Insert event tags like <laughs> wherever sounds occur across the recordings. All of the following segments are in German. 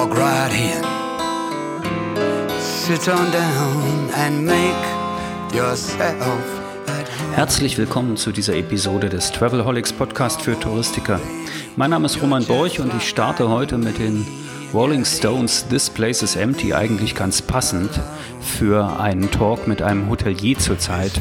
walk right in. Sit on down and make yourself Herzlich willkommen zu dieser Episode des Travelholics Podcast für Touristiker. Mein Name ist Roman Borch und ich starte heute mit den Rolling Stones This Place is Empty eigentlich ganz passend für einen Talk mit einem Hotelier zurzeit,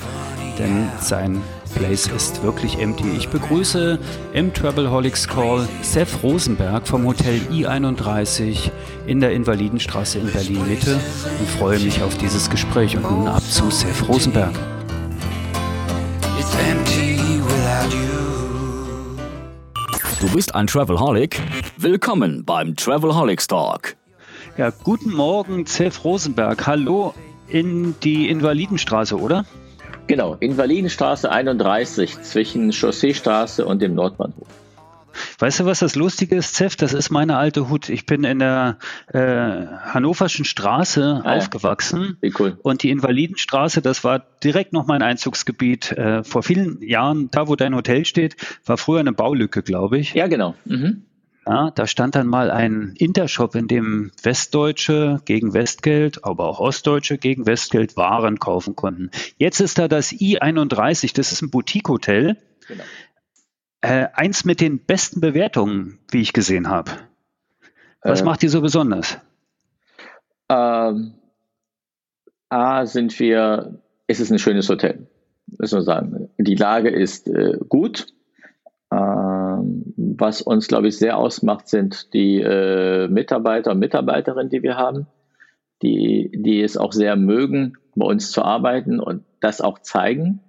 denn sein Place ist wirklich empty. Ich begrüße im Travelholics Call Seth Rosenberg vom Hotel I31 in der Invalidenstraße in Berlin Mitte und freue mich auf dieses Gespräch. Und nun ab zu Seth Rosenberg. Du bist ein Travelholic? Willkommen beim Travelholics Talk. Ja, guten Morgen, Seth Rosenberg. Hallo in die Invalidenstraße, oder? Genau, Invalidenstraße 31 zwischen Chausseestraße und dem Nordbahnhof. Weißt du, was das Lustige ist, Zeff? Das ist meine alte Hut. Ich bin in der äh, Hannoverschen Straße ah, aufgewachsen. Wie cool. Und die Invalidenstraße, das war direkt noch mein Einzugsgebiet. Äh, vor vielen Jahren, da wo dein Hotel steht, war früher eine Baulücke, glaube ich. Ja, genau. Mhm. Ja, da stand dann mal ein Intershop, in dem Westdeutsche gegen Westgeld, aber auch Ostdeutsche gegen Westgeld Waren kaufen konnten. Jetzt ist da das I31, das ist ein Boutique-Hotel. Genau. Äh, eins mit den besten Bewertungen, wie ich gesehen habe. Was äh, macht die so besonders? Ähm, A, sind wir, es ist ein schönes Hotel, muss man sagen. Die Lage ist äh, gut. Ähm, was uns, glaube ich, sehr ausmacht, sind die äh, Mitarbeiter und Mitarbeiterinnen, die wir haben, die, die es auch sehr mögen, bei uns zu arbeiten und das auch zeigen.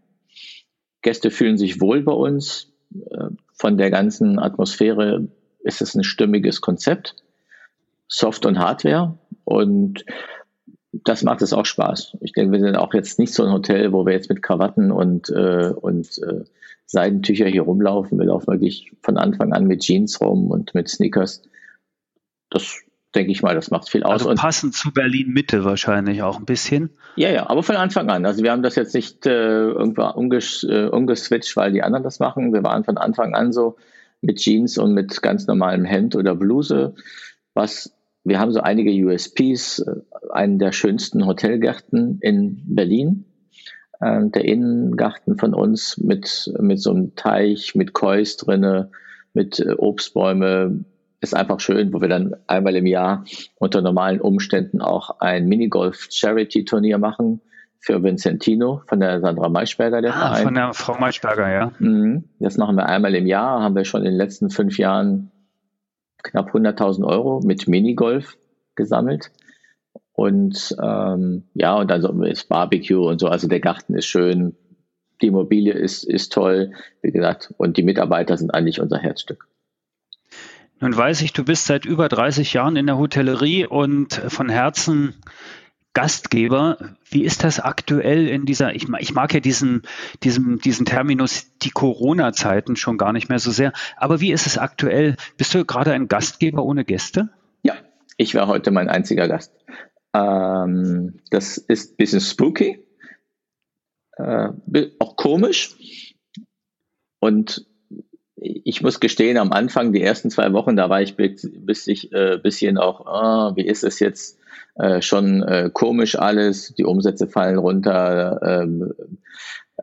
Gäste fühlen sich wohl bei uns. Äh, von der ganzen Atmosphäre ist es ein stimmiges Konzept. Soft und Hardware. Und das macht es auch Spaß. Ich denke, wir sind auch jetzt nicht so ein Hotel, wo wir jetzt mit Krawatten und, äh, und äh, Seidentücher hier rumlaufen. Wir laufen wirklich von Anfang an mit Jeans rum und mit Sneakers. Das denke ich mal, das macht viel aus. Also passend zu Berlin Mitte wahrscheinlich auch ein bisschen. Ja, ja, aber von Anfang an. Also wir haben das jetzt nicht äh, irgendwo umges äh, umgeswitcht, weil die anderen das machen. Wir waren von Anfang an so mit Jeans und mit ganz normalem Hemd oder Bluse. Was wir haben so einige USPs, äh, einen der schönsten Hotelgärten in Berlin äh, der Innengarten von uns mit, mit so einem Teich, mit Kois drinne, mit äh, Obstbäume. Ist einfach schön, wo wir dann einmal im Jahr unter normalen Umständen auch ein Minigolf-Charity-Turnier machen für Vincentino von der Sandra Maischberger, der ah, Verein. Von der Frau Maischberger, ja. Mhm. Das machen wir einmal im Jahr, haben wir schon in den letzten fünf Jahren knapp 100.000 Euro mit Minigolf gesammelt. Und ähm, ja, und dann so ist Barbecue und so. Also der Garten ist schön, die Immobilie ist, ist toll, wie gesagt, und die Mitarbeiter sind eigentlich unser Herzstück. Nun weiß ich, du bist seit über 30 Jahren in der Hotellerie und von Herzen Gastgeber. Wie ist das aktuell in dieser, ich, ich mag ja diesen, diesen, diesen Terminus, die Corona-Zeiten schon gar nicht mehr so sehr, aber wie ist es aktuell? Bist du gerade ein Gastgeber ohne Gäste? Ja, ich war heute mein einziger Gast. Ähm, das ist ein bisschen spooky, äh, auch komisch. Und ich muss gestehen, am Anfang, die ersten zwei Wochen, da war ich ich äh, bisschen auch, oh, wie ist es jetzt? Äh, schon äh, komisch alles, die Umsätze fallen runter, ähm,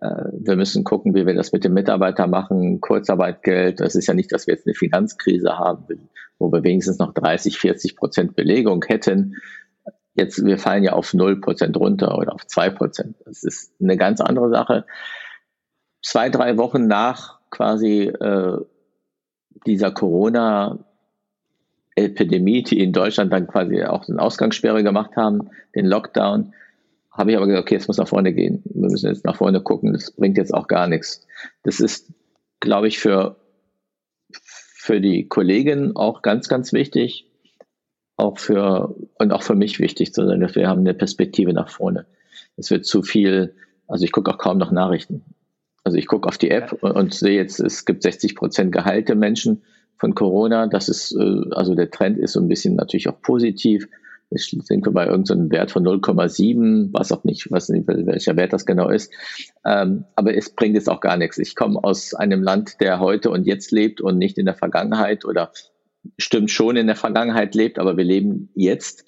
äh, wir müssen gucken, wie wir das mit den Mitarbeitern machen, Kurzarbeitgeld, das ist ja nicht, dass wir jetzt eine Finanzkrise haben, wo wir wenigstens noch 30, 40 Prozent Belegung hätten. Jetzt, wir fallen ja auf 0% runter oder auf 2%. Das ist eine ganz andere Sache. Zwei, drei Wochen nach quasi äh, dieser Corona-Epidemie, die in Deutschland dann quasi auch eine Ausgangssperre gemacht haben, den Lockdown, habe ich aber gesagt, okay, jetzt muss nach vorne gehen. Wir müssen jetzt nach vorne gucken. Das bringt jetzt auch gar nichts. Das ist, glaube ich, für, für die Kollegin auch ganz, ganz wichtig auch für und auch für mich wichtig zu sein, dass wir haben eine Perspektive nach vorne. Es wird zu viel, also ich gucke auch kaum noch Nachrichten. Also ich gucke auf die App und, und, sehe jetzt, es gibt 60 Prozent geheilte Menschen von Corona. Das ist, äh, also der Trend ist so ein bisschen natürlich auch positiv. Ich denke bei irgendeinem Wert von 0,7, was auch nicht, was nicht, welcher Wert das genau ist. Ähm, aber es bringt jetzt auch gar nichts. Ich komme aus einem Land, der heute und jetzt lebt und nicht in der Vergangenheit oder stimmt schon in der Vergangenheit lebt, aber wir leben jetzt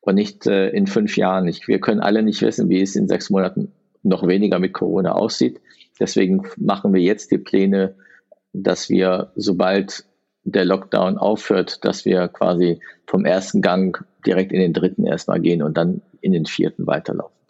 und nicht äh, in fünf Jahren. Ich, wir können alle nicht wissen, wie es in sechs Monaten noch weniger mit Corona aussieht. Deswegen machen wir jetzt die Pläne, dass wir, sobald der Lockdown aufhört, dass wir quasi vom ersten Gang direkt in den dritten erstmal gehen und dann in den vierten weiterlaufen.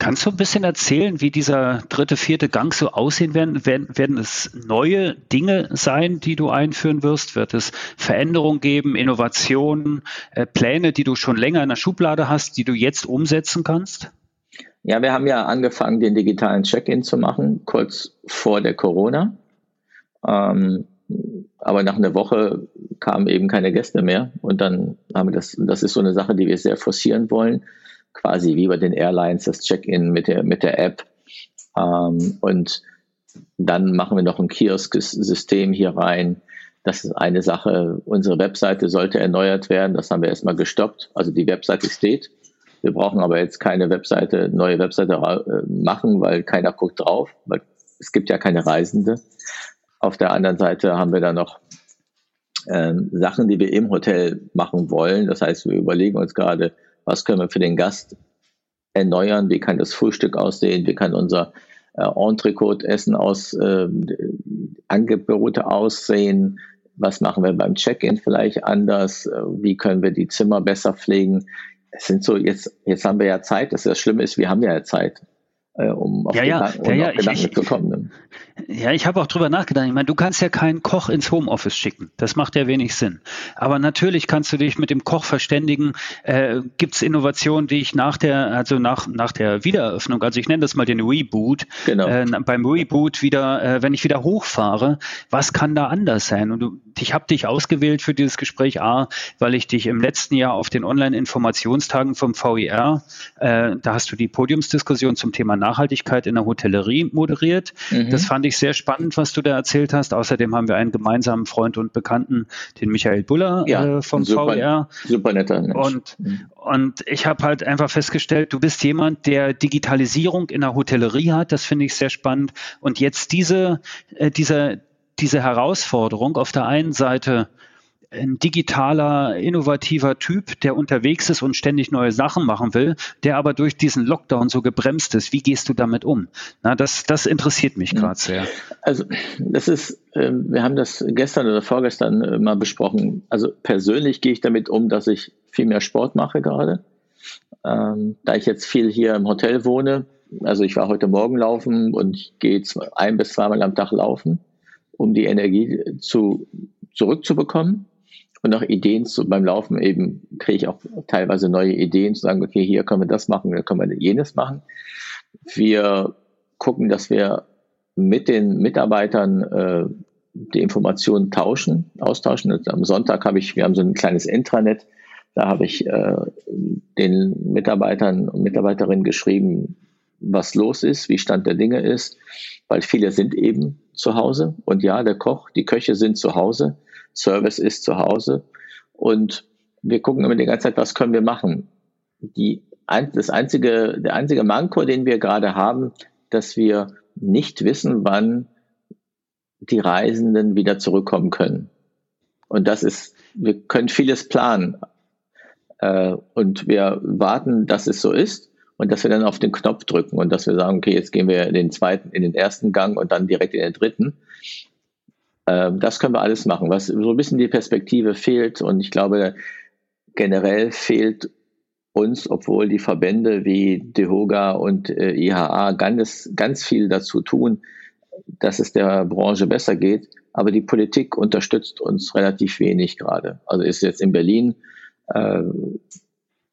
Kannst du ein bisschen erzählen, wie dieser dritte, vierte Gang so aussehen werden? Werden, werden es neue Dinge sein, die du einführen wirst? Wird es Veränderungen geben, Innovationen, äh, Pläne, die du schon länger in der Schublade hast, die du jetzt umsetzen kannst? Ja, wir haben ja angefangen, den digitalen Check-in zu machen, kurz vor der Corona. Ähm, aber nach einer Woche kamen eben keine Gäste mehr. Und dann haben wir das, das ist so eine Sache, die wir sehr forcieren wollen quasi wie bei den Airlines das Check-in mit der, mit der App. Ähm, und dann machen wir noch ein Kiosk-System hier rein. Das ist eine Sache. Unsere Webseite sollte erneuert werden. Das haben wir erstmal gestoppt. Also die Webseite steht. Wir brauchen aber jetzt keine Webseite, neue Webseite äh, machen, weil keiner guckt drauf, weil es gibt ja keine Reisende. Auf der anderen Seite haben wir dann noch ähm, Sachen, die wir im Hotel machen wollen. Das heißt, wir überlegen uns gerade, was können wir für den Gast erneuern, wie kann das Frühstück aussehen, wie kann unser äh, Entrecote-Essen aus, äh, Angebote aussehen, was machen wir beim Check-in vielleicht anders, äh, wie können wir die Zimmer besser pflegen. Es sind so, jetzt, jetzt haben wir ja Zeit, das, ist das Schlimme ist, wir haben ja Zeit äh, um auf, ja, ja, Gedanken, um ja, ja, Gedanken ich, zu kommen. Ja, ich habe auch drüber nachgedacht. Ich meine, du kannst ja keinen Koch ins Homeoffice schicken. Das macht ja wenig Sinn. Aber natürlich kannst du dich mit dem Koch verständigen. Äh, Gibt es Innovationen, die ich nach der, also nach, nach der Wiedereröffnung, also ich nenne das mal den Reboot, genau. äh, beim Reboot wieder, äh, wenn ich wieder hochfahre, was kann da anders sein? Und du, ich habe dich ausgewählt für dieses Gespräch A, weil ich dich im letzten Jahr auf den Online-Informationstagen vom VIR, äh, da hast du die Podiumsdiskussion zum Thema Nachhaltigkeit in der Hotellerie moderiert. Mhm. Das fand ich sehr spannend, was du da erzählt hast. Außerdem haben wir einen gemeinsamen Freund und Bekannten, den Michael Buller ja, äh, vom super, VR. Super netter Mensch. Und, mhm. und ich habe halt einfach festgestellt, du bist jemand, der Digitalisierung in der Hotellerie hat. Das finde ich sehr spannend. Und jetzt diese, äh, diese, diese Herausforderung auf der einen Seite ein digitaler, innovativer Typ, der unterwegs ist und ständig neue Sachen machen will, der aber durch diesen Lockdown so gebremst ist. Wie gehst du damit um? Na, das, das interessiert mich gerade sehr. Also, das ist, äh, wir haben das gestern oder vorgestern äh, mal besprochen. Also, persönlich gehe ich damit um, dass ich viel mehr Sport mache gerade. Ähm, da ich jetzt viel hier im Hotel wohne, also ich war heute Morgen laufen und ich gehe ein bis zweimal am Tag laufen, um die Energie zu, zurückzubekommen und auch Ideen zu, beim Laufen eben kriege ich auch teilweise neue Ideen zu sagen, okay, hier können wir das machen, hier können wir jenes machen. Wir gucken, dass wir mit den Mitarbeitern äh, die Informationen tauschen, austauschen. Und am Sonntag habe ich, wir haben so ein kleines Intranet, da habe ich äh, den Mitarbeitern und Mitarbeiterinnen geschrieben, was los ist, wie Stand der Dinge ist, weil viele sind eben zu Hause. Und ja, der Koch, die Köche sind zu Hause. Service ist zu Hause. Und wir gucken immer die ganze Zeit, was können wir machen. Die, das einzige, der einzige Manko, den wir gerade haben, dass wir nicht wissen, wann die Reisenden wieder zurückkommen können. Und das ist, wir können vieles planen. Äh, und wir warten, dass es so ist und dass wir dann auf den Knopf drücken und dass wir sagen, okay, jetzt gehen wir in den zweiten, in den ersten Gang und dann direkt in den dritten. Ähm, das können wir alles machen. Was so ein bisschen die Perspektive fehlt und ich glaube, generell fehlt uns, obwohl die Verbände wie DEHOGA und äh, IHA ganz, ganz viel dazu tun, dass es der Branche besser geht. Aber die Politik unterstützt uns relativ wenig gerade. Also ist jetzt in Berlin äh,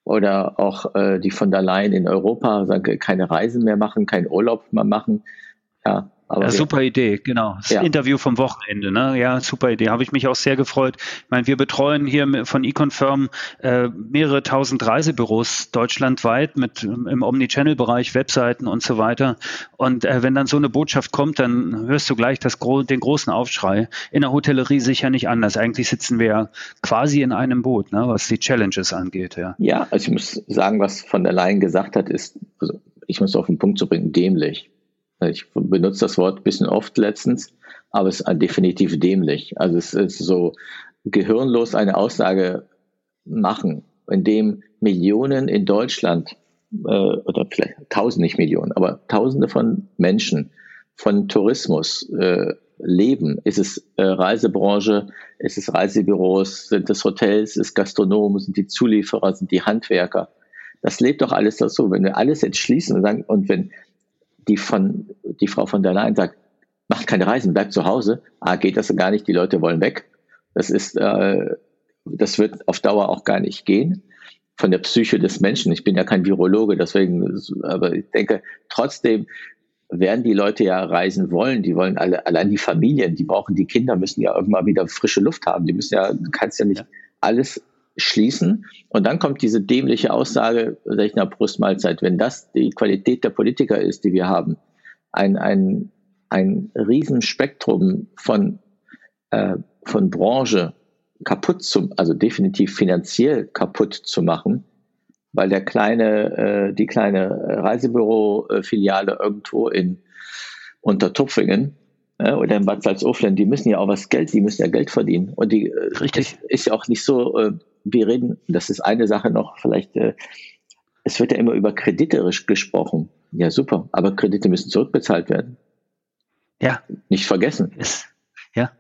oder auch äh, die von der Leyen in Europa sagen, keine Reisen mehr machen, keinen Urlaub mehr machen. Ja, ja, super Idee, genau. Das ja. Interview vom Wochenende, ne? Ja, super Idee. Habe ich mich auch sehr gefreut. Ich meine, wir betreuen hier von eConfirm äh, mehrere tausend Reisebüros deutschlandweit mit im Omnichannel-Bereich, Webseiten und so weiter. Und äh, wenn dann so eine Botschaft kommt, dann hörst du gleich das, den großen Aufschrei. In der Hotellerie sicher nicht anders. Eigentlich sitzen wir ja quasi in einem Boot, ne? was die Challenges angeht. Ja, ja also ich muss sagen, was von der Leyen gesagt hat, ist, also ich muss auf den Punkt zu bringen, dämlich. Ich benutze das Wort ein bisschen oft letztens, aber es ist definitiv dämlich. Also es ist so, gehirnlos eine Aussage machen, indem Millionen in Deutschland äh, oder vielleicht tausend nicht Millionen, aber Tausende von Menschen von Tourismus äh, leben. Ist es äh, Reisebranche, ist es Reisebüros, sind es Hotels, ist Gastronomen, sind die Zulieferer, sind die Handwerker. Das lebt doch alles dazu. Wenn wir alles jetzt schließen und sagen, und wenn die von, die Frau von der Leyen sagt, macht keine Reisen, bleibt zu Hause, ah, geht das gar nicht, die Leute wollen weg. Das ist, äh, das wird auf Dauer auch gar nicht gehen von der Psyche des Menschen. Ich bin ja kein Virologe, deswegen, aber ich denke, trotzdem werden die Leute ja reisen wollen. Die wollen alle, allein die Familien, die brauchen die Kinder, müssen ja irgendwann wieder frische Luft haben. Die müssen ja, du kannst ja nicht alles schließen. Und dann kommt diese dämliche Aussage, nach Brustmahlzeit, wenn das die Qualität der Politiker ist, die wir haben, ein, ein, ein Riesenspektrum von, äh, von Branche kaputt zu, also definitiv finanziell kaputt zu machen, weil der kleine, äh, die kleine Reisebüro-Filiale irgendwo in Untertupfingen äh, oder in Bad Salzuflen, die müssen ja auch was Geld, die müssen ja Geld verdienen. Und die äh, Richtig. Ist, ist ja auch nicht so, äh, wir reden, das ist eine Sache noch, vielleicht, äh, es wird ja immer über Kredite gesprochen. Ja, super, aber Kredite müssen zurückbezahlt werden. Ja. Nicht vergessen. Ja.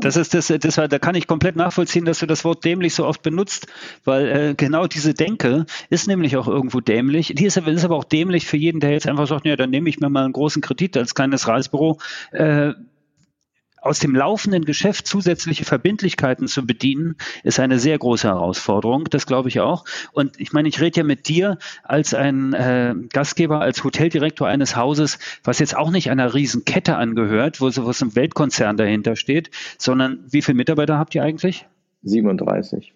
Das ist das, das, da kann ich komplett nachvollziehen, dass du das Wort dämlich so oft benutzt, weil äh, genau diese Denke ist nämlich auch irgendwo dämlich. Die ist, ist aber auch dämlich für jeden, der jetzt einfach sagt, ja, dann nehme ich mir mal einen großen Kredit als kleines Reisebüro. Äh, aus dem laufenden Geschäft zusätzliche Verbindlichkeiten zu bedienen, ist eine sehr große Herausforderung. Das glaube ich auch. Und ich meine, ich rede ja mit dir als ein äh, Gastgeber, als Hoteldirektor eines Hauses, was jetzt auch nicht einer Riesenkette angehört, wo so ein Weltkonzern dahinter steht, sondern wie viele Mitarbeiter habt ihr eigentlich? 37.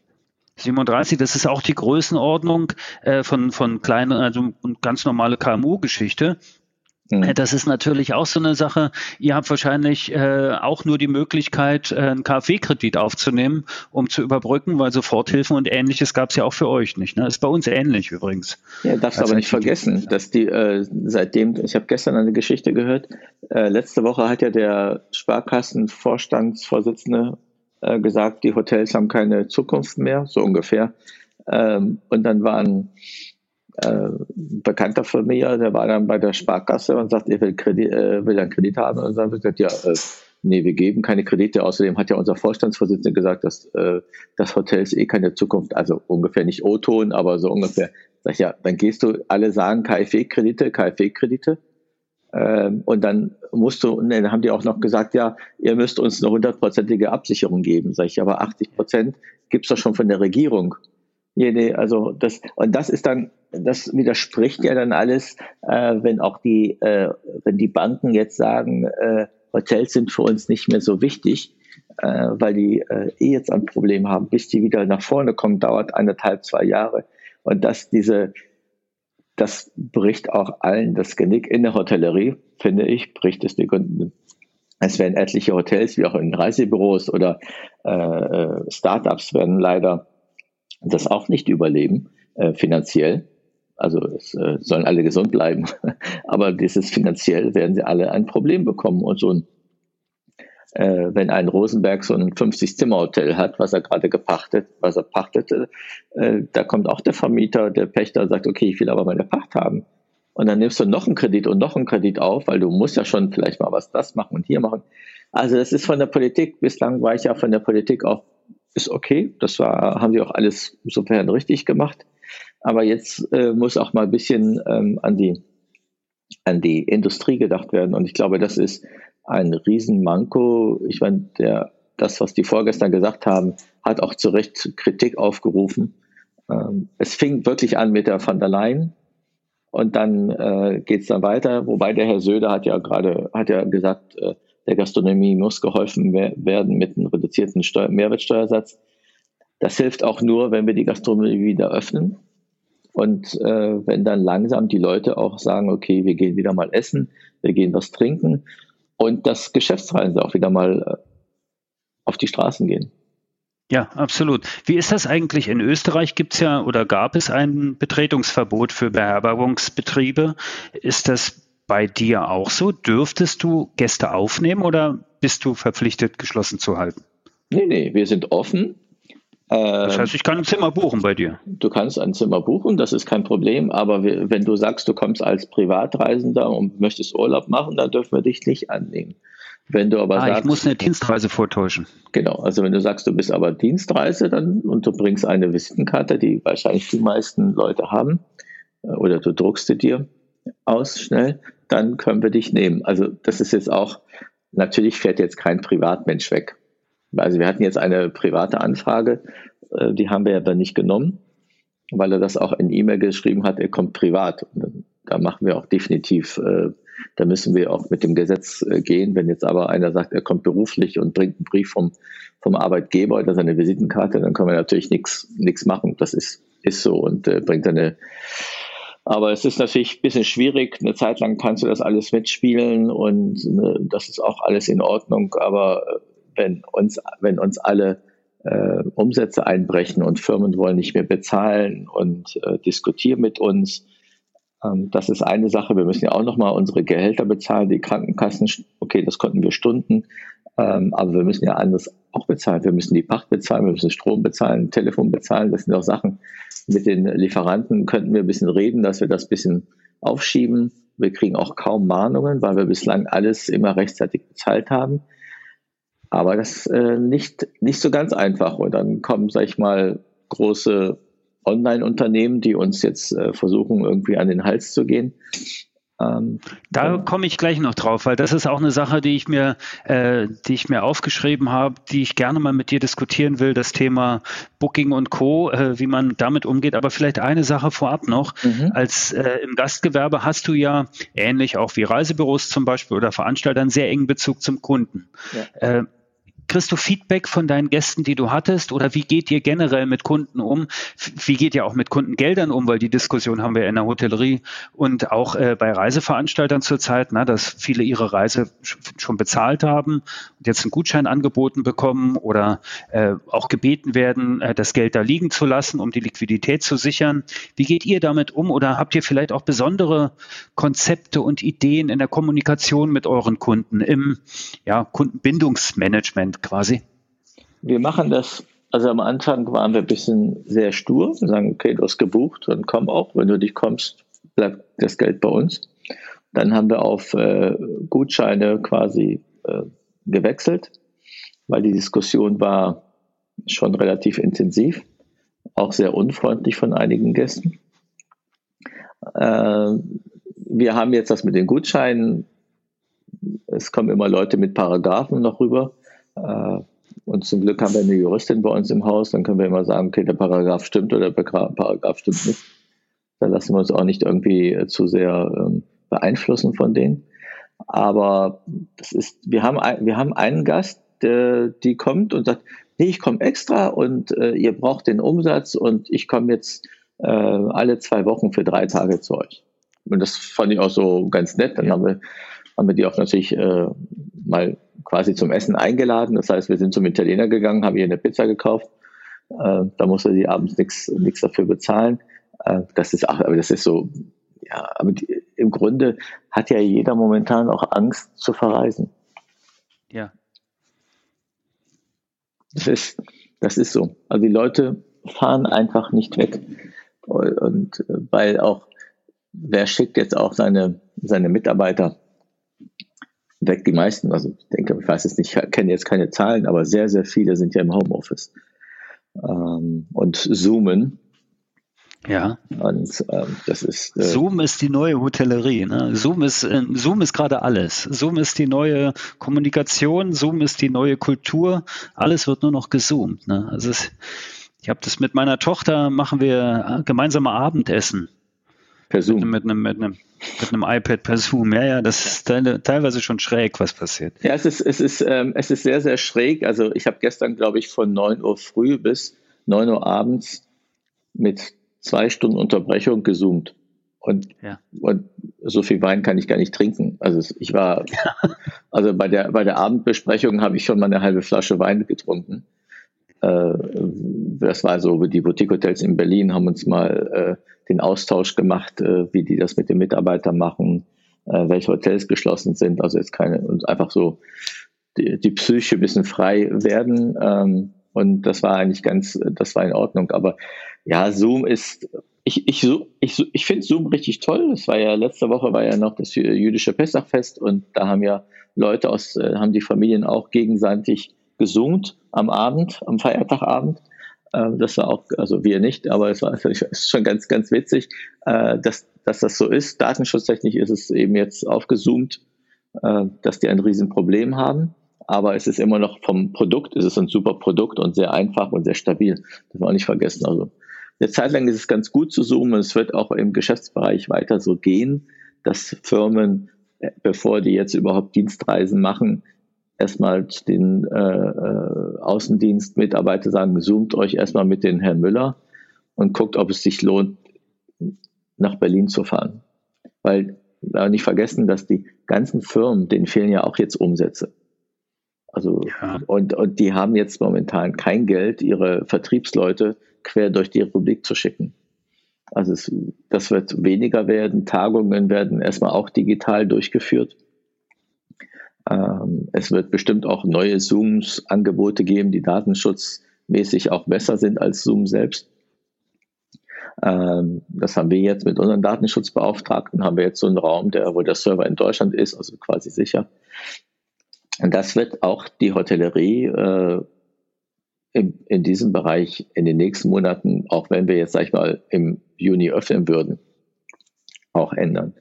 37, das ist auch die Größenordnung äh, von, von kleinen, also ganz normale KMU-Geschichte. Äh, das ist natürlich auch so eine Sache. Ihr habt wahrscheinlich äh, auch nur die Möglichkeit, äh, einen KfW-Kredit aufzunehmen, um zu überbrücken, weil Soforthilfen und ähnliches gab es ja auch für euch nicht. Ne? Ist bei uns ähnlich übrigens. Ja, darfst aber nicht vergessen, dass die äh, seitdem, ich habe gestern eine Geschichte gehört, äh, letzte Woche hat ja der Sparkassenvorstandsvorsitzende äh, gesagt, die Hotels haben keine Zukunft mehr, so ungefähr. Ähm, und dann waren äh, Bekannter von mir, der war dann bei der Sparkasse und sagt, er will, Kredit, äh, will einen Kredit haben. Und dann wird gesagt, ja, äh, nee, wir geben keine Kredite. Außerdem hat ja unser Vorstandsvorsitzender gesagt, dass äh, das Hotel ist eh keine Zukunft, also ungefähr nicht O-Ton, aber so ungefähr. Sag ich, ja, dann gehst du, alle sagen KfW-Kredite, KfW-Kredite. Ähm, und dann musst du, und dann haben die auch noch gesagt, ja, ihr müsst uns eine hundertprozentige Absicherung geben. Sag ich, aber 80 Prozent gibt's doch schon von der Regierung. Jede, also das, und das ist dann, das widerspricht ja dann alles, äh, wenn auch die, äh, wenn die Banken jetzt sagen, äh, Hotels sind für uns nicht mehr so wichtig, äh, weil die äh, eh jetzt ein Problem haben, bis die wieder nach vorne kommen, dauert eineinhalb, zwei Jahre. Und dass diese, das bricht auch allen das Genick in der Hotellerie, finde ich, bricht es die Kunden. Es werden etliche Hotels, wie auch in Reisebüros oder äh, Startups werden leider das auch nicht überleben, finanziell. Also es äh, sollen alle gesund bleiben, <laughs> aber dieses finanziell werden sie alle ein Problem bekommen. Und so ein, äh, wenn ein Rosenberg so ein 50-Zimmer-Hotel hat, was er gerade gepachtet, was er pachtete, äh, da kommt auch der Vermieter, der Pächter und sagt, okay, ich will aber meine Pacht haben. Und dann nimmst du noch einen Kredit und noch einen Kredit auf, weil du musst ja schon vielleicht mal was das machen und hier machen. Also das ist von der Politik, bislang war ich ja von der Politik auch ist okay. Das war, haben sie auch alles insofern richtig gemacht. Aber jetzt äh, muss auch mal ein bisschen ähm, an die an die Industrie gedacht werden. Und ich glaube, das ist ein Riesenmanko. Ich meine, der, das, was die vorgestern gesagt haben, hat auch zu Recht Kritik aufgerufen. Ähm, es fing wirklich an mit der Van der Leyen. Und dann äh, geht es dann weiter, wobei der Herr Söder hat ja gerade, hat ja gesagt, äh, der Gastronomie muss geholfen werden mit einem reduzierten Steuer Mehrwertsteuersatz. Das hilft auch nur, wenn wir die Gastronomie wieder öffnen. Und äh, wenn dann langsam die Leute auch sagen, okay, wir gehen wieder mal essen, wir gehen was trinken und das Geschäftsreisen auch wieder mal äh, auf die Straßen gehen. Ja, absolut. Wie ist das eigentlich? In Österreich gibt es ja oder gab es ein Betretungsverbot für Beherbergungsbetriebe. Ist das bei dir auch so? Dürftest du Gäste aufnehmen oder bist du verpflichtet, geschlossen zu halten? Nee, nee, wir sind offen. Das heißt, ich kann ein Zimmer buchen bei dir. Du kannst ein Zimmer buchen, das ist kein Problem. Aber wenn du sagst, du kommst als Privatreisender und möchtest Urlaub machen, dann dürfen wir dich nicht annehmen. Wenn du aber ah, sagst, ich muss eine Dienstreise vortäuschen. Genau, also wenn du sagst, du bist aber Dienstreise dann und du bringst eine Visitenkarte, die wahrscheinlich die meisten Leute haben, äh, oder du druckst sie dir aus schnell, dann können wir dich nehmen. Also das ist jetzt auch, natürlich fährt jetzt kein Privatmensch weg. Also wir hatten jetzt eine private Anfrage, äh, die haben wir aber nicht genommen, weil er das auch in E-Mail geschrieben hat, er kommt privat. Und da machen wir auch definitiv, äh, da müssen wir auch mit dem Gesetz äh, gehen. Wenn jetzt aber einer sagt, er kommt beruflich und bringt einen Brief vom, vom Arbeitgeber oder seine Visitenkarte, dann können wir natürlich nichts machen. Das ist, ist so und äh, bringt eine aber es ist natürlich ein bisschen schwierig. Eine Zeit lang kannst du das alles mitspielen und ne, das ist auch alles in Ordnung. Aber wenn uns, wenn uns alle äh, Umsätze einbrechen und Firmen wollen nicht mehr bezahlen und äh, diskutieren mit uns, ähm, das ist eine Sache. Wir müssen ja auch nochmal unsere Gehälter bezahlen, die Krankenkassen, okay, das konnten wir Stunden, ähm, aber wir müssen ja anders auch bezahlen. Wir müssen die Pacht bezahlen, wir müssen Strom bezahlen, Telefon bezahlen. Das sind auch Sachen. Mit den Lieferanten könnten wir ein bisschen reden, dass wir das ein bisschen aufschieben. Wir kriegen auch kaum Mahnungen, weil wir bislang alles immer rechtzeitig bezahlt haben. Aber das ist äh, nicht, nicht so ganz einfach. Und dann kommen, sag ich mal, große Online-Unternehmen, die uns jetzt äh, versuchen, irgendwie an den Hals zu gehen. Ähm, da komme ich gleich noch drauf, weil das ist auch eine Sache, die ich mir, äh, die ich mir aufgeschrieben habe, die ich gerne mal mit dir diskutieren will, das Thema Booking und Co., äh, wie man damit umgeht. Aber vielleicht eine Sache vorab noch. Mhm. Als äh, im Gastgewerbe hast du ja ähnlich auch wie Reisebüros zum Beispiel oder Veranstalter einen sehr engen Bezug zum Kunden. Ja. Kriegst du Feedback von deinen Gästen, die du hattest? Oder wie geht ihr generell mit Kunden um? Wie geht ihr auch mit Kundengeldern um? Weil die Diskussion haben wir in der Hotellerie und auch äh, bei Reiseveranstaltern zurzeit, na, dass viele ihre Reise schon bezahlt haben und jetzt einen Gutschein angeboten bekommen oder äh, auch gebeten werden, äh, das Geld da liegen zu lassen, um die Liquidität zu sichern. Wie geht ihr damit um? Oder habt ihr vielleicht auch besondere Konzepte und Ideen in der Kommunikation mit euren Kunden im ja, Kundenbindungsmanagement? Prozent quasi? Wir machen das, also am Anfang waren wir ein bisschen sehr stur. Wir sagen, okay, du hast gebucht, dann komm auch. Wenn du nicht kommst, bleibt das Geld bei uns. Dann haben wir auf äh, Gutscheine quasi äh, gewechselt, weil die Diskussion war schon relativ intensiv, auch sehr unfreundlich von einigen Gästen. Äh, wir haben jetzt das mit den Gutscheinen. Es kommen immer Leute mit Paragraphen noch rüber. Äh, und zum Glück haben wir eine Juristin bei uns im Haus, dann können wir immer sagen, okay, der Paragraph stimmt oder der Paragraph stimmt nicht. Da lassen wir uns auch nicht irgendwie äh, zu sehr ähm, beeinflussen von denen. Aber das ist, wir haben, wir haben einen Gast, der, die kommt und sagt, nee, ich komme extra und äh, ihr braucht den Umsatz und ich komme jetzt äh, alle zwei Wochen für drei Tage zu euch. Und das fand ich auch so ganz nett. Dann haben wir, haben wir die auch natürlich äh, mal quasi zum Essen eingeladen. Das heißt, wir sind zum Italiener gegangen, haben ihr eine Pizza gekauft. Äh, da musste sie abends nichts dafür bezahlen. Äh, das ist auch, aber das ist so, ja, aber die, im Grunde hat ja jeder momentan auch Angst zu verreisen. Ja. Das ist, das ist so. Also die Leute fahren einfach nicht weg. Und äh, weil auch, wer schickt jetzt auch seine, seine Mitarbeiter weg. Die meisten, also ich denke, ich weiß es nicht, ich kenne jetzt keine Zahlen, aber sehr, sehr viele sind ja im Homeoffice ähm, und zoomen. Ja. Und ähm, das ist. Äh, Zoom ist die neue Hotellerie. Ne? Zoom ist äh, Zoom ist gerade alles. Zoom ist die neue Kommunikation. Zoom ist die neue Kultur. Alles wird nur noch gezoomt. Ne? Also es, ich habe das mit meiner Tochter machen wir gemeinsame Abendessen. Per Zoom. Mit einem, mit, einem, mit einem iPad per Zoom. Ja, ja, das ist teilweise schon schräg, was passiert. Ja, es ist, es ist, ähm, es ist sehr, sehr schräg. Also ich habe gestern, glaube ich, von 9 Uhr früh bis 9 Uhr abends mit zwei Stunden Unterbrechung gezoomt. Und, ja. und so viel Wein kann ich gar nicht trinken. Also ich war, <laughs> also bei der, bei der Abendbesprechung habe ich schon mal eine halbe Flasche Wein getrunken. Äh, das war so, die Boutique-Hotels in Berlin haben uns mal äh, den Austausch gemacht, äh, wie die das mit den Mitarbeitern machen, welche Hotels geschlossen sind. Also jetzt keine, und einfach so die, die Psyche ein bisschen frei werden. Ähm, und das war eigentlich ganz, das war in Ordnung. Aber ja, Zoom ist, ich, ich, ich, ich finde Zoom richtig toll. Das war ja, letzte Woche war ja noch das jüdische Pessachfest und da haben ja Leute aus, äh, haben die Familien auch gegenseitig gesummt am Abend, am Feiertagabend. Äh, das war auch, also wir nicht, aber es war <laughs> ist schon ganz, ganz witzig, äh, dass, dass das so ist. Datenschutztechnisch ist es eben jetzt aufgezoomt, dass die ein Riesenproblem haben aber es ist immer noch vom Produkt, es ist ein super Produkt und sehr einfach und sehr stabil. Das wir auch nicht vergessen. Also eine Zeit lang ist es ganz gut zu zoomen. Es wird auch im Geschäftsbereich weiter so gehen, dass Firmen, äh, bevor die jetzt überhaupt Dienstreisen machen, erstmal den äh, äh, Außendienstmitarbeiter sagen, zoomt euch erstmal mit den Herrn Müller und guckt, ob es sich lohnt, nach Berlin zu fahren. Weil da nicht vergessen, dass die ganzen Firmen, denen fehlen ja auch jetzt Umsätze. Also ja. und, und die haben jetzt momentan kein Geld, ihre Vertriebsleute quer durch die Republik zu schicken. Also es, das wird weniger werden. Tagungen werden erstmal auch digital durchgeführt. Ähm, es wird bestimmt auch neue Zooms-Angebote geben, die datenschutzmäßig auch besser sind als Zoom selbst. Ähm, das haben wir jetzt mit unseren Datenschutzbeauftragten, haben wir jetzt so einen Raum, der, wo der Server in Deutschland ist, also quasi sicher. Und das wird auch die Hotellerie äh, in, in diesem Bereich in den nächsten Monaten, auch wenn wir jetzt, sag ich mal, im Juni öffnen würden, auch ändern.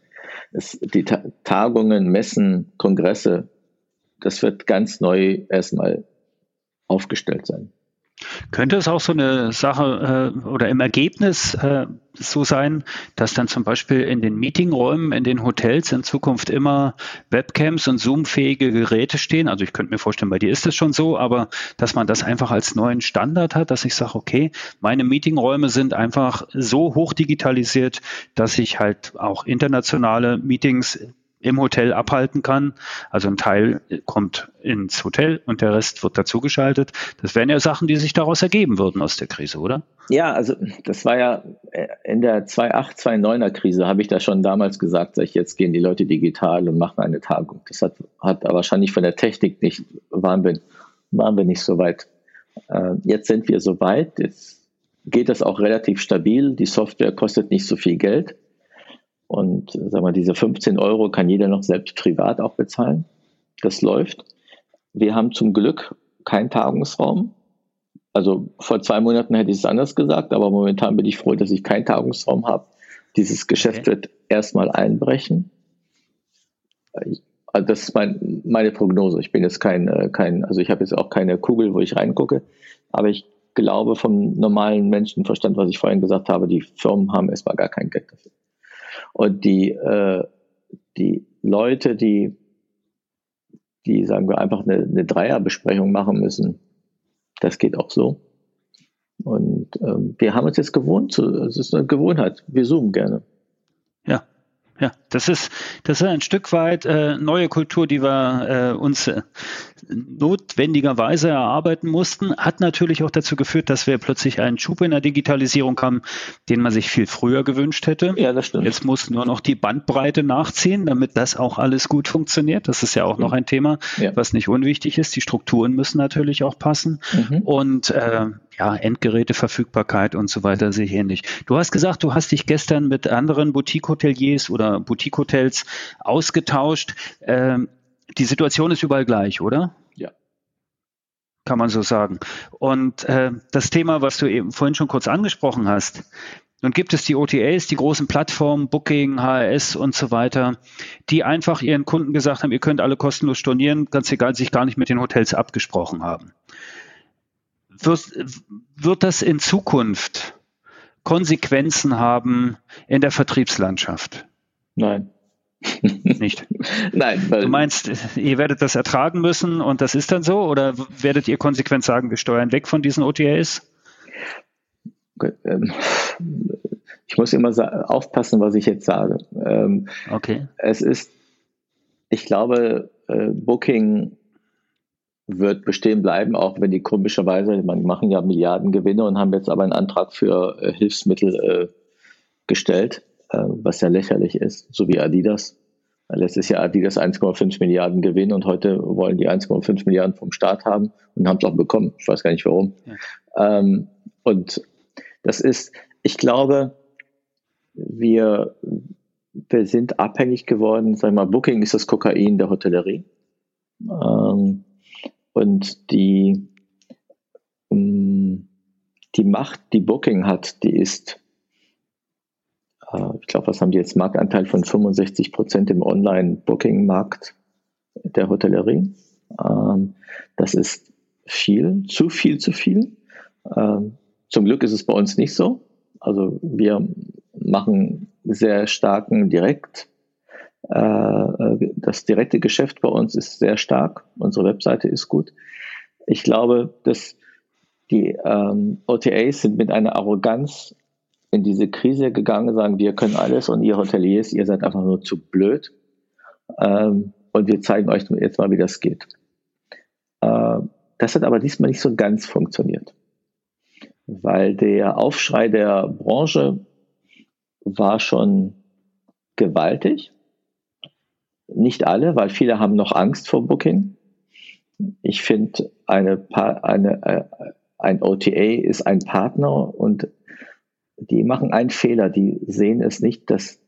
Es, die Ta Tagungen, Messen, Kongresse, das wird ganz neu erstmal aufgestellt sein. Könnte es auch so eine Sache äh, oder im Ergebnis äh, so sein, dass dann zum Beispiel in den Meetingräumen, in den Hotels in Zukunft immer Webcams und Zoom-fähige Geräte stehen? Also ich könnte mir vorstellen, bei dir ist es schon so, aber dass man das einfach als neuen Standard hat, dass ich sage, okay, meine Meetingräume sind einfach so hoch digitalisiert, dass ich halt auch internationale Meetings im Hotel abhalten kann. Also ein Teil kommt ins Hotel und der Rest wird dazugeschaltet. Das wären ja Sachen, die sich daraus ergeben würden aus der Krise, oder? Ja, also das war ja äh, in der 2.8, 2.9er Krise, habe ich da schon damals gesagt, sag ich, jetzt gehen die Leute digital und machen eine Tagung. Das hat, hat wahrscheinlich von der Technik nicht, waren wir, waren wir nicht so weit. Äh, jetzt sind wir so weit, jetzt geht das auch relativ stabil. Die Software kostet nicht so viel Geld. Und sag mal, diese 15 Euro kann jeder noch selbst privat auch bezahlen. Das läuft. Wir haben zum Glück keinen Tagungsraum. Also vor zwei Monaten hätte ich es anders gesagt, aber momentan bin ich froh, dass ich keinen Tagungsraum habe. Dieses Geschäft okay. wird erstmal einbrechen. Also das ist mein, meine Prognose. Ich bin jetzt kein, äh, kein also ich habe jetzt auch keine Kugel, wo ich reingucke, aber ich glaube vom normalen Menschenverstand, was ich vorhin gesagt habe, die Firmen haben erstmal gar kein Geld dafür. Und die, äh, die Leute, die, die, sagen wir, einfach eine, eine Dreierbesprechung machen müssen, das geht auch so. Und ähm, wir haben uns jetzt gewohnt, zu, es ist eine Gewohnheit, wir zoomen gerne. Ja, ja, das ist, das ist ein Stück weit äh, neue Kultur, die wir äh, uns äh, notwendigerweise erarbeiten mussten, hat natürlich auch dazu geführt, dass wir plötzlich einen Schub in der Digitalisierung haben, den man sich viel früher gewünscht hätte. Ja, das stimmt. Jetzt muss nur noch die Bandbreite nachziehen, damit das auch alles gut funktioniert. Das ist ja auch mhm. noch ein Thema, ja. was nicht unwichtig ist. Die Strukturen müssen natürlich auch passen. Mhm. Und äh, ja, Endgeräteverfügbarkeit und so weiter sehe ich ähnlich. Du hast gesagt, du hast dich gestern mit anderen Boutique-Hoteliers oder Boutique-Hotels ausgetauscht. Ähm, die Situation ist überall gleich, oder? Ja. Kann man so sagen. Und äh, das Thema, was du eben vorhin schon kurz angesprochen hast, nun gibt es die OTAs, die großen Plattformen, Booking, HRS und so weiter, die einfach ihren Kunden gesagt haben, ihr könnt alle kostenlos stornieren, ganz egal, sich gar nicht mit den Hotels abgesprochen haben. Wird, wird das in Zukunft Konsequenzen haben in der Vertriebslandschaft? Nein. <laughs> Nicht. Nein. Du meinst, ihr werdet das ertragen müssen und das ist dann so? Oder werdet ihr konsequent sagen, wir steuern weg von diesen OTAs? Ähm, ich muss immer aufpassen, was ich jetzt sage. Ähm, okay. Es ist, ich glaube, äh, Booking wird bestehen bleiben, auch wenn die komischerweise, man machen ja Milliarden Gewinne und haben jetzt aber einen Antrag für äh, Hilfsmittel äh, gestellt. Äh, was ja lächerlich ist, so wie Adidas. Letztes Jahr hat die das 1,5 Milliarden Gewinn und heute wollen die 1,5 Milliarden vom Staat haben und haben es auch bekommen. Ich weiß gar nicht warum. Ja. Ähm, und das ist, ich glaube, wir, wir sind abhängig geworden, sag mal, Booking ist das Kokain der Hotellerie. Ähm, und die, ähm, die Macht, die Booking hat, die ist äh, ich glaube, was haben die jetzt? Marktanteil von 65 Prozent im Online-Booking-Markt der Hotellerie. Ähm, das ist viel, zu viel, zu viel. Ähm, zum Glück ist es bei uns nicht so. Also wir machen sehr starken Direkt. Äh, das direkte Geschäft bei uns ist sehr stark. Unsere Webseite ist gut. Ich glaube, dass die ähm, OTAs sind mit einer Arroganz in diese Krise gegangen, sagen, wir können alles und ihr Hoteliers, ihr seid einfach nur zu blöd. Ähm, und wir zeigen euch jetzt mal, wie das geht. Äh, das hat aber diesmal nicht so ganz funktioniert, weil der Aufschrei der Branche war schon gewaltig. Nicht alle, weil viele haben noch Angst vor Booking. Ich finde, eine, eine, äh, ein OTA ist ein Partner und die machen einen Fehler, die sehen es nicht, dass,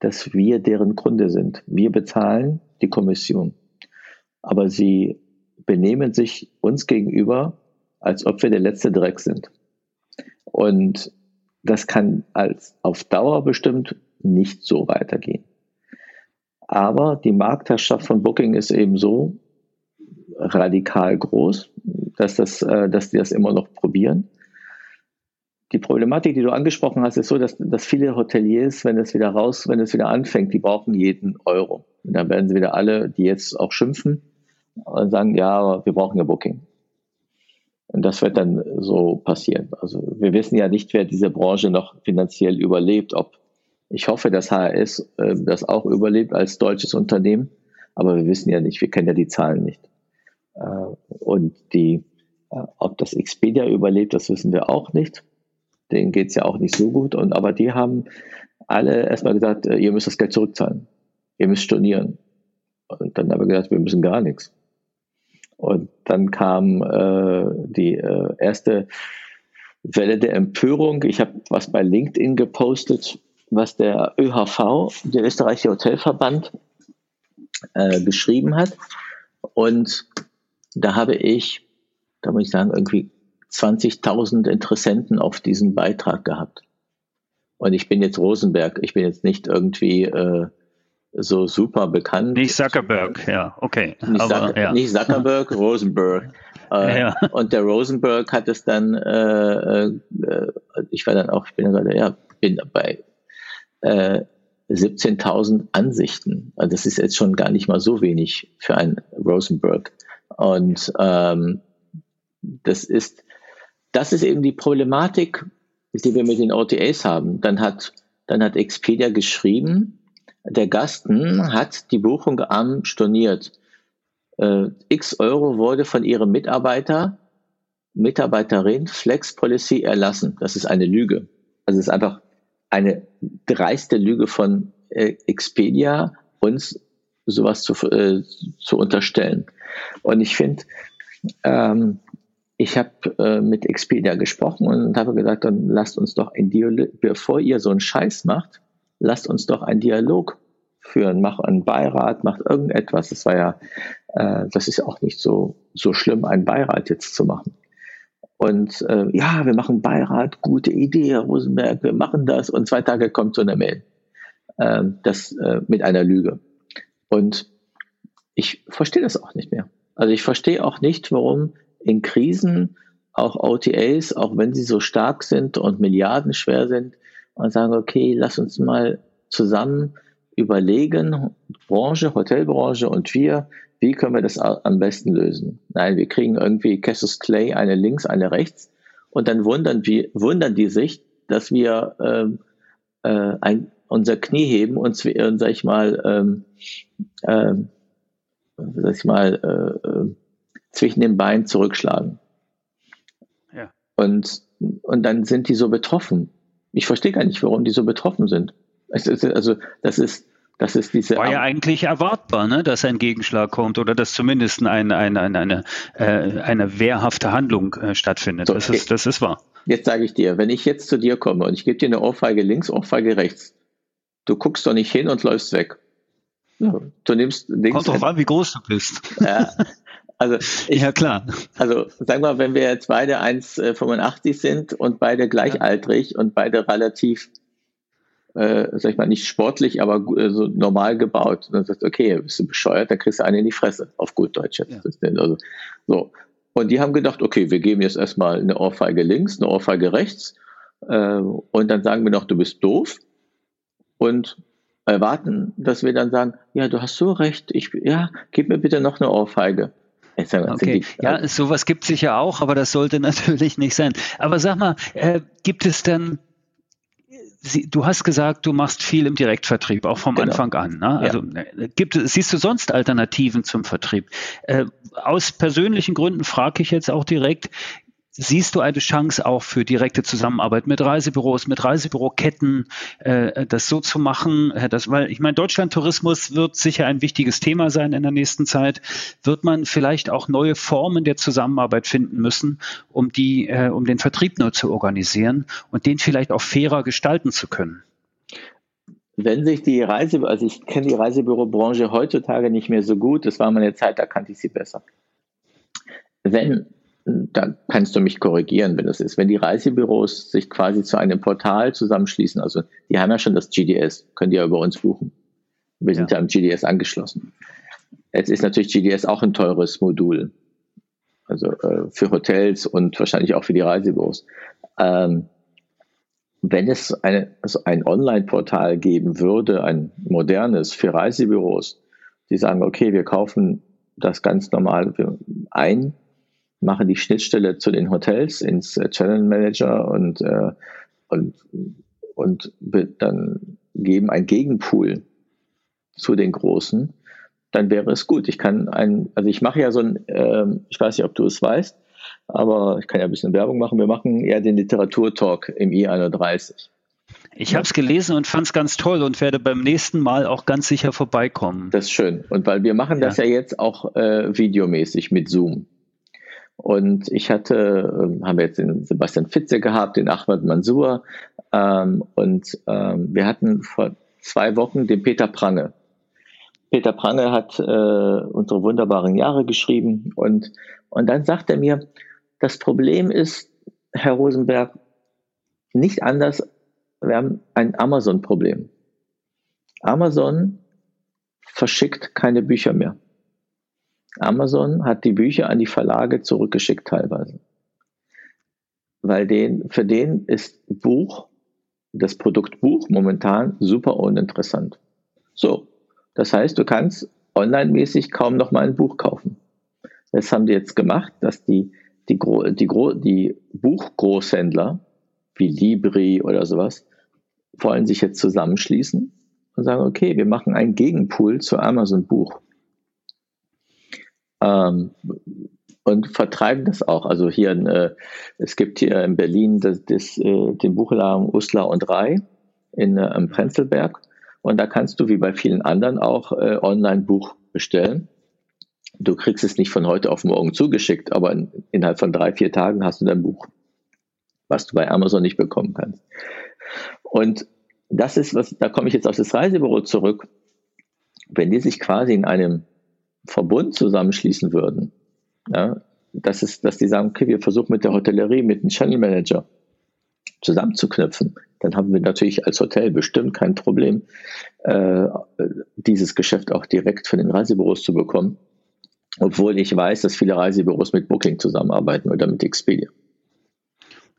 dass wir deren Kunde sind. Wir bezahlen die Kommission, aber sie benehmen sich uns gegenüber, als ob wir der letzte Dreck sind. Und das kann als auf Dauer bestimmt nicht so weitergehen. Aber die Marktherrschaft von Booking ist eben so radikal groß, dass, das, äh, dass die das immer noch probieren. Die Problematik, die du angesprochen hast, ist so, dass, dass viele Hoteliers, wenn es wieder raus, wenn es wieder anfängt, die brauchen jeden Euro. Und dann werden sie wieder alle, die jetzt auch schimpfen und sagen, ja, wir brauchen ja Booking. Und das wird dann so passieren. Also wir wissen ja nicht, wer diese Branche noch finanziell überlebt. Ob ich hoffe, dass HRS äh, das auch überlebt als deutsches Unternehmen, aber wir wissen ja nicht, wir kennen ja die Zahlen nicht. Äh, und die, äh, ob das Expedia überlebt, das wissen wir auch nicht denen geht es ja auch nicht so gut. Und aber die haben alle erstmal gesagt, äh, ihr müsst das Geld zurückzahlen. Ihr müsst stornieren. Und dann haben wir gesagt, wir müssen gar nichts. Und dann kam äh, die äh, erste Welle der Empörung. Ich habe was bei LinkedIn gepostet, was der ÖHV, der österreichische Hotelverband, äh, geschrieben hat. Und da habe ich, da muss ich sagen, irgendwie 20.000 Interessenten auf diesen Beitrag gehabt. Und ich bin jetzt Rosenberg, ich bin jetzt nicht irgendwie äh, so super bekannt. Nicht Zuckerberg, ja, okay. Nicht, Aber, Zucker, ja. nicht Zuckerberg, <laughs> Rosenberg. Äh, ja. Und der Rosenberg hat es dann, äh, äh, ich war dann auch, ich bin gerade, ja, bin bei äh, 17.000 Ansichten. Also das ist jetzt schon gar nicht mal so wenig für einen Rosenberg. Und ähm, das ist, das ist eben die Problematik, die wir mit den OTAs haben. Dann hat, dann hat Expedia geschrieben, der Gasten hat die Buchung am storniert. Äh, X Euro wurde von ihrem Mitarbeiter, Mitarbeiterin Flex Policy erlassen. Das ist eine Lüge. Also es ist einfach eine dreiste Lüge von äh, Expedia, uns sowas zu, äh, zu unterstellen. Und ich finde, ähm, ich habe äh, mit Expedia gesprochen und habe gesagt, dann lasst uns doch ein Dialog, bevor ihr so einen Scheiß macht, lasst uns doch einen Dialog führen, mach einen Beirat, macht irgendetwas. Das war ja, äh, das ist auch nicht so, so schlimm, einen Beirat jetzt zu machen. Und äh, ja, wir machen Beirat, gute Idee, Herr Rosenberg, wir machen das. Und zwei Tage kommt so eine Mail. Äh, das äh, mit einer Lüge. Und ich verstehe das auch nicht mehr. Also ich verstehe auch nicht, warum in Krisen auch OTAs, auch wenn sie so stark sind und milliardenschwer sind, und sagen, okay, lass uns mal zusammen überlegen, Branche, Hotelbranche und wir, wie können wir das am besten lösen? Nein, wir kriegen irgendwie Cassius Clay, eine links, eine rechts, und dann wundern, wir, wundern die sich, dass wir ähm, äh, ein, unser Knie heben und, sag ich mal, ähm, ähm, sag ich mal, äh, äh zwischen den Beinen zurückschlagen. Ja. Und, und dann sind die so betroffen. Ich verstehe gar nicht, warum die so betroffen sind. Also, das ist, Das ist diese War ja eigentlich erwartbar, ne, dass ein Gegenschlag kommt oder dass zumindest ein, ein, ein, eine, äh, eine wehrhafte Handlung äh, stattfindet. So, das, ist, das ist wahr. Jetzt sage ich dir, wenn ich jetzt zu dir komme und ich gebe dir eine Ohrfeige links, Ohrfeige rechts, du guckst doch nicht hin und läufst weg. Ja, du nimmst links. Kommt drauf an, wie groß du bist. Ja, also <laughs> ich, ja klar. Also sagen wir, wenn wir jetzt beide 1,85 sind und beide gleichaltrig ja. und beide relativ äh, sag ich mal, nicht sportlich, aber äh, so normal gebaut. Und dann sagst du, okay, bist du bescheuert, dann kriegst du einen in die Fresse, auf gut Deutsch jetzt. Ja. Also, so. Und die haben gedacht, okay, wir geben jetzt erstmal eine Ohrfeige links, eine Ohrfeige rechts, äh, und dann sagen wir noch, du bist doof. Und erwarten, dass wir dann sagen, ja, du hast so recht, ich, ja, gib mir bitte noch eine Ohrfeige. Okay. Ja, sowas gibt es sicher auch, aber das sollte <laughs> natürlich nicht sein. Aber sag mal, äh, gibt es denn Sie, du hast gesagt, du machst viel im Direktvertrieb, auch vom genau. Anfang an. Ne? Also ja. Äh, gibt, siehst du sonst Alternativen zum Vertrieb? Äh, aus persönlichen Gründen frage ich jetzt auch direkt, Siehst du eine Chance auch für direkte Zusammenarbeit mit Reisebüros, mit Reisebüroketten, äh, das so zu machen? Das, weil ich meine, Deutschlandtourismus wird sicher ein wichtiges Thema sein in der nächsten Zeit. Wird man vielleicht auch neue Formen der Zusammenarbeit finden müssen, um die, äh, um den Vertrieb nur zu organisieren und den vielleicht auch fairer gestalten zu können? Wenn sich die Reise, also ich kenne die Reisebürobranche heutzutage nicht mehr so gut, das war meine Zeit, da kannte ich sie besser. Wenn da kannst du mich korrigieren, wenn das ist. Wenn die Reisebüros sich quasi zu einem Portal zusammenschließen, also die haben ja schon das GDS, können die ja über uns buchen. Wir sind ja, ja am GDS angeschlossen. Jetzt ist natürlich GDS auch ein teures Modul. Also äh, für Hotels und wahrscheinlich auch für die Reisebüros. Ähm, wenn es eine, also ein Online-Portal geben würde, ein modernes für Reisebüros, die sagen, okay, wir kaufen das ganz normal ein machen die Schnittstelle zu den Hotels ins äh, Channel Manager und, äh, und, und dann geben ein Gegenpool zu den Großen, dann wäre es gut. Ich kann ein, also ich mache ja so ein, äh, ich weiß nicht, ob du es weißt, aber ich kann ja ein bisschen Werbung machen. Wir machen ja den Literaturtalk im I31. Ich habe es gelesen und fand es ganz toll und werde beim nächsten Mal auch ganz sicher vorbeikommen. Das ist schön. Und weil wir machen ja. das ja jetzt auch äh, videomäßig mit Zoom. Und ich hatte, ähm, haben wir jetzt den Sebastian Fitze gehabt, den Ahmad Mansour ähm, und ähm, wir hatten vor zwei Wochen den Peter Prange. Peter Prange hat äh, unsere wunderbaren Jahre geschrieben und, und dann sagt er mir, das Problem ist, Herr Rosenberg, nicht anders, wir haben ein Amazon-Problem. Amazon verschickt keine Bücher mehr. Amazon hat die Bücher an die Verlage zurückgeschickt teilweise. Weil den, für den ist Buch, das Produkt Buch momentan super uninteressant. So. Das heißt, du kannst online-mäßig kaum noch mal ein Buch kaufen. Das haben die jetzt gemacht, dass die, die, die, die Buchgroßhändler wie Libri oder sowas wollen sich jetzt zusammenschließen und sagen, okay, wir machen einen Gegenpool zu Amazon Buch ähm, und vertreiben das auch. Also hier, äh, es gibt hier in Berlin das, das, äh, den Buchladen Uslar und Rai in äh, am Prenzlberg und da kannst du wie bei vielen anderen auch äh, online Buch bestellen. Du kriegst es nicht von heute auf morgen zugeschickt, aber in, innerhalb von drei, vier Tagen hast du dein Buch, was du bei Amazon nicht bekommen kannst. Und das ist was, da komme ich jetzt auf das Reisebüro zurück. Wenn die sich quasi in einem Verbund zusammenschließen würden, ja, das ist, dass die sagen, okay, wir versuchen mit der Hotellerie, mit dem Channel Manager zusammenzuknüpfen, dann haben wir natürlich als Hotel bestimmt kein Problem, äh, dieses Geschäft auch direkt von den Reisebüros zu bekommen. Obwohl ich weiß, dass viele Reisebüros mit Booking zusammenarbeiten oder mit Expedia.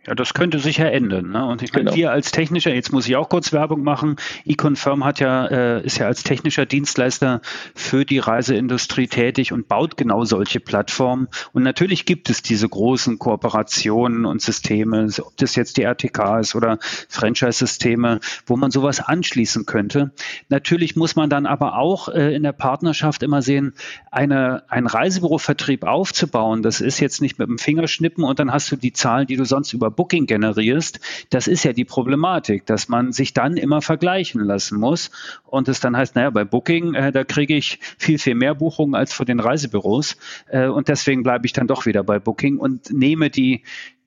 Ja, das könnte sich ja ändern. Ne? Und ich meine, genau. wir als technischer, jetzt muss ich auch kurz Werbung machen, eConfirm hat ja, äh, ist ja als technischer Dienstleister für die Reiseindustrie tätig und baut genau solche Plattformen. Und natürlich gibt es diese großen Kooperationen und Systeme, ob das jetzt die RTK ist oder Franchise-Systeme, wo man sowas anschließen könnte. Natürlich muss man dann aber auch äh, in der Partnerschaft immer sehen, eine, ein Reisebürovertrieb aufzubauen, das ist jetzt nicht mit dem Fingerschnippen und dann hast du die Zahlen, die du sonst über Booking generierst, das ist ja die Problematik, dass man sich dann immer vergleichen lassen muss und es dann heißt, naja, bei Booking, äh, da kriege ich viel, viel mehr Buchungen als vor den Reisebüros äh, und deswegen bleibe ich dann doch wieder bei Booking und nehme die,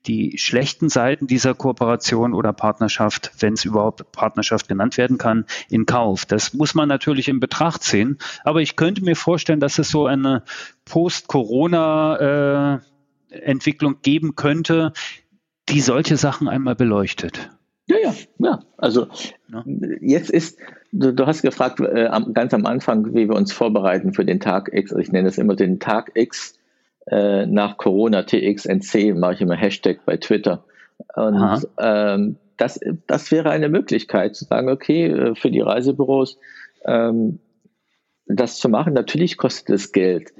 die schlechten Seiten dieser Kooperation oder Partnerschaft, wenn es überhaupt Partnerschaft genannt werden kann, in Kauf. Das muss man natürlich in Betracht ziehen. Aber ich könnte mir vorstellen, dass es so eine Post-Corona-Entwicklung äh, geben könnte, die solche Sachen einmal beleuchtet. Ja, ja, ja. Also ja. jetzt ist, du, du hast gefragt äh, ganz am Anfang, wie wir uns vorbereiten für den Tag X. Also ich nenne es immer den Tag X äh, nach Corona TXNC, mache ich immer Hashtag bei Twitter. Und ähm, das, das wäre eine Möglichkeit zu sagen, okay, äh, für die Reisebüros ähm, das zu machen. Natürlich kostet es Geld.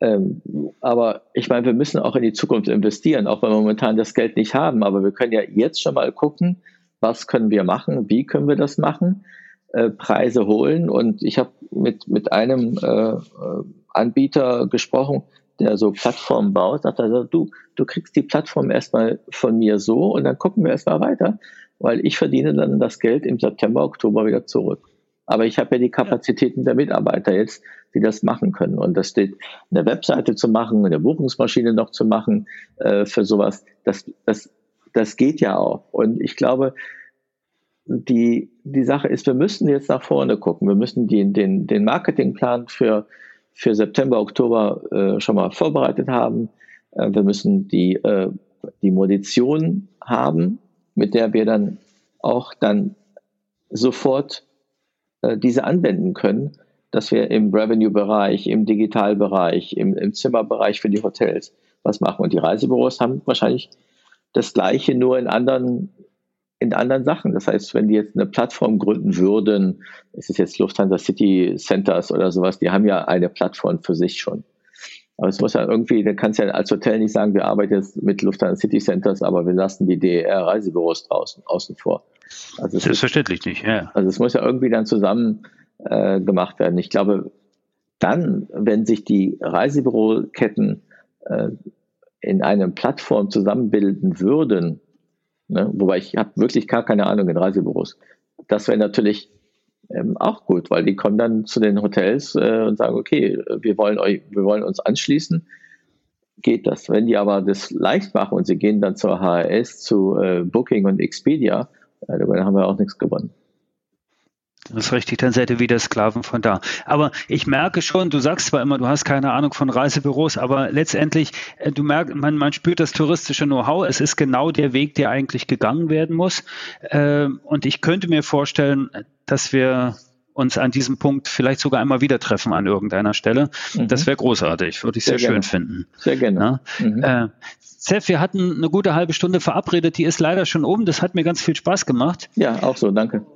Ähm, aber ich meine, wir müssen auch in die Zukunft investieren, auch wenn wir momentan das Geld nicht haben. Aber wir können ja jetzt schon mal gucken, was können wir machen, wie können wir das machen, äh, Preise holen. Und ich habe mit, mit einem äh, äh Anbieter gesprochen, der so Plattformen baut, sagt er, du, du kriegst die Plattform erstmal von mir so und dann gucken wir erstmal weiter, weil ich verdiene dann das Geld im September, Oktober wieder zurück. Aber ich habe ja die Kapazitäten der Mitarbeiter jetzt, die das machen können. Und das steht, eine Webseite zu machen, eine Buchungsmaschine noch zu machen äh, für sowas, das, das, das geht ja auch. Und ich glaube, die, die Sache ist, wir müssen jetzt nach vorne gucken. Wir müssen die, den, den Marketingplan für für September, Oktober äh, schon mal vorbereitet haben. Äh, wir müssen die, äh, die Munition haben, mit der wir dann auch dann sofort diese anwenden können, dass wir im Revenue-Bereich, im Digitalbereich, im, im Zimmerbereich für die Hotels was machen. Und die Reisebüros haben wahrscheinlich das Gleiche nur in anderen in anderen Sachen. Das heißt, wenn die jetzt eine Plattform gründen würden, ist es jetzt Lufthansa City Centers oder sowas, die haben ja eine Plattform für sich schon. Aber es muss ja irgendwie, da kannst ja als Hotel nicht sagen, wir arbeiten jetzt mit Lufthansa City Centers, aber wir lassen die DER-Reisebüros draußen, außen vor. Also Selbstverständlich nicht, ja. Also es muss ja irgendwie dann zusammen äh, gemacht werden. Ich glaube, dann, wenn sich die Reisebüroketten äh, in einer Plattform zusammenbilden würden, Ne? Wobei ich habe wirklich gar keine Ahnung in Reisebüros. Das wäre natürlich ähm, auch gut, weil die kommen dann zu den Hotels äh, und sagen, okay, wir wollen euch, wir wollen uns anschließen. Geht das? Wenn die aber das leicht machen und sie gehen dann zur HRS, zu äh, Booking und Expedia, äh, dann haben wir auch nichts gewonnen. Das ist richtig, dann seid ihr wieder Sklaven von da. Aber ich merke schon, du sagst zwar immer, du hast keine Ahnung von Reisebüros, aber letztendlich, äh, du merkst, man, man spürt das touristische Know-how. Es ist genau der Weg, der eigentlich gegangen werden muss. Ähm, und ich könnte mir vorstellen, dass wir uns an diesem Punkt vielleicht sogar einmal wieder treffen an irgendeiner Stelle. Mhm. Das wäre großartig, würde ich sehr, sehr schön finden. Sehr gerne. Ja? Mhm. Äh, Seth, wir hatten eine gute halbe Stunde verabredet, die ist leider schon um. Das hat mir ganz viel Spaß gemacht. Ja, auch so, danke.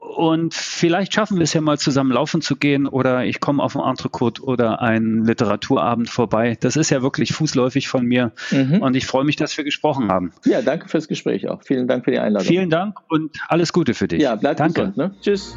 Und vielleicht schaffen wir es ja mal zusammen laufen zu gehen oder ich komme auf ein Entrecote oder einen Literaturabend vorbei. Das ist ja wirklich fußläufig von mir mhm. und ich freue mich, dass wir gesprochen haben. Ja, danke fürs Gespräch auch. Vielen Dank für die Einladung. Vielen Dank und alles Gute für dich. Ja, bleib danke. gesund. Ne? Tschüss.